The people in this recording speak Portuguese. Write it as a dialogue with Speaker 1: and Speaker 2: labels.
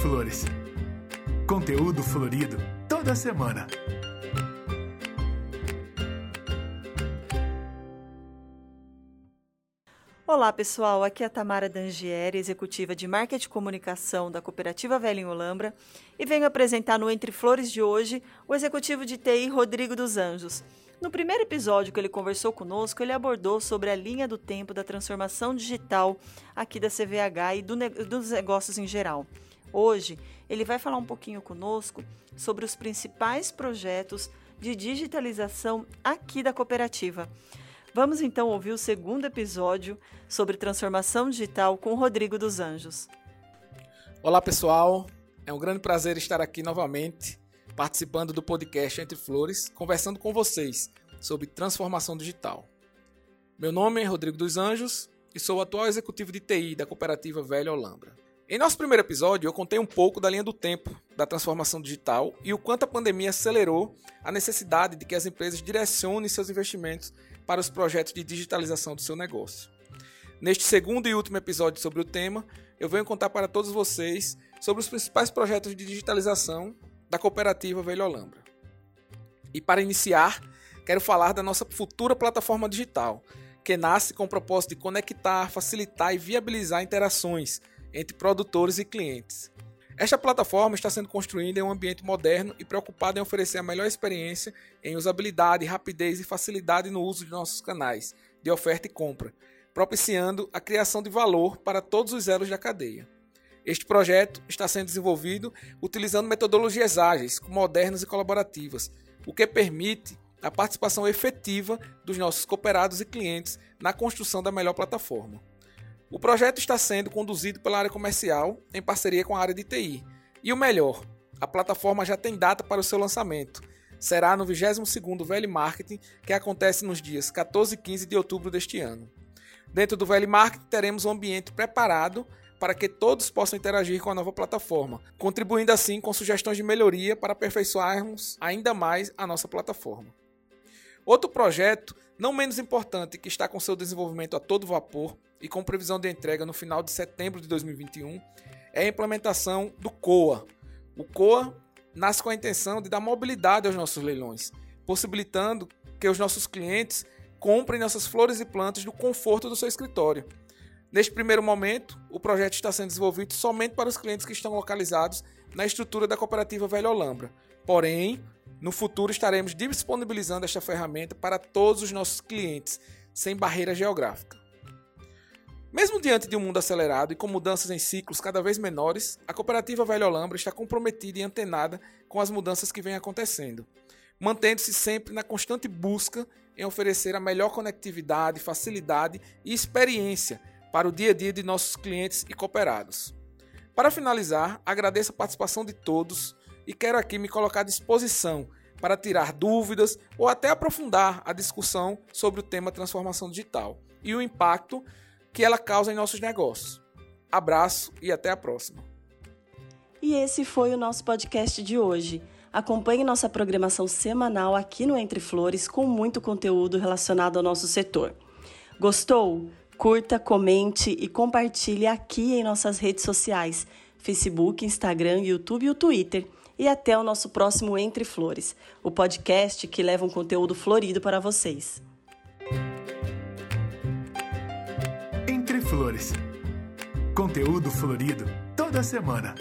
Speaker 1: Flores. Conteúdo florido toda semana.
Speaker 2: Olá pessoal, aqui é a Tamara Dangieri, executiva de Marketing e Comunicação da Cooperativa Velha em Olambra, e venho apresentar no Entre Flores de hoje o executivo de TI Rodrigo dos Anjos. No primeiro episódio que ele conversou conosco, ele abordou sobre a linha do tempo da transformação digital aqui da CVH e do, dos negócios em geral. Hoje, ele vai falar um pouquinho conosco sobre os principais projetos de digitalização aqui da cooperativa. Vamos então ouvir o segundo episódio sobre transformação digital com Rodrigo dos Anjos.
Speaker 3: Olá, pessoal. É um grande prazer estar aqui novamente participando do podcast Entre Flores, conversando com vocês sobre transformação digital. Meu nome é Rodrigo dos Anjos e sou o atual executivo de TI da cooperativa Velha Olambra. Em nosso primeiro episódio, eu contei um pouco da linha do tempo da transformação digital e o quanto a pandemia acelerou a necessidade de que as empresas direcionem seus investimentos para os projetos de digitalização do seu negócio. Neste segundo e último episódio sobre o tema, eu venho contar para todos vocês sobre os principais projetos de digitalização da cooperativa Velho Olambra. E para iniciar, quero falar da nossa futura plataforma digital, que nasce com o propósito de conectar, facilitar e viabilizar interações entre produtores e clientes. Esta plataforma está sendo construída em um ambiente moderno e preocupada em oferecer a melhor experiência em usabilidade, rapidez e facilidade no uso de nossos canais de oferta e compra, propiciando a criação de valor para todos os elos da cadeia. Este projeto está sendo desenvolvido utilizando metodologias ágeis, modernas e colaborativas, o que permite a participação efetiva dos nossos cooperados e clientes na construção da melhor plataforma. O projeto está sendo conduzido pela área comercial em parceria com a área de TI. E o melhor, a plataforma já tem data para o seu lançamento. Será no 22º Velho Marketing, que acontece nos dias 14 e 15 de outubro deste ano. Dentro do Velho Marketing teremos um ambiente preparado para que todos possam interagir com a nova plataforma, contribuindo assim com sugestões de melhoria para aperfeiçoarmos ainda mais a nossa plataforma. Outro projeto, não menos importante, que está com seu desenvolvimento a todo vapor e com previsão de entrega no final de setembro de 2021, é a implementação do COA. O COA nasce com a intenção de dar mobilidade aos nossos leilões, possibilitando que os nossos clientes comprem nossas flores e plantas do conforto do seu escritório Neste primeiro momento, o projeto está sendo desenvolvido somente para os clientes que estão localizados na estrutura da cooperativa Velha Olambra. Porém, no futuro estaremos disponibilizando esta ferramenta para todos os nossos clientes, sem barreira geográfica. Mesmo diante de um mundo acelerado e com mudanças em ciclos cada vez menores, a cooperativa Velha Olambra está comprometida e antenada com as mudanças que vêm acontecendo, mantendo-se sempre na constante busca em oferecer a melhor conectividade, facilidade e experiência para o dia a dia de nossos clientes e cooperados. Para finalizar, agradeço a participação de todos e quero aqui me colocar à disposição para tirar dúvidas ou até aprofundar a discussão sobre o tema transformação digital e o impacto que ela causa em nossos negócios. Abraço e até a próxima.
Speaker 2: E esse foi o nosso podcast de hoje. Acompanhe nossa programação semanal aqui no Entre Flores com muito conteúdo relacionado ao nosso setor. Gostou? Curta, comente e compartilhe aqui em nossas redes sociais: Facebook, Instagram, YouTube e o Twitter. E até o nosso próximo Entre Flores, o podcast que leva um conteúdo florido para vocês.
Speaker 1: Entre Flores. Conteúdo florido toda semana.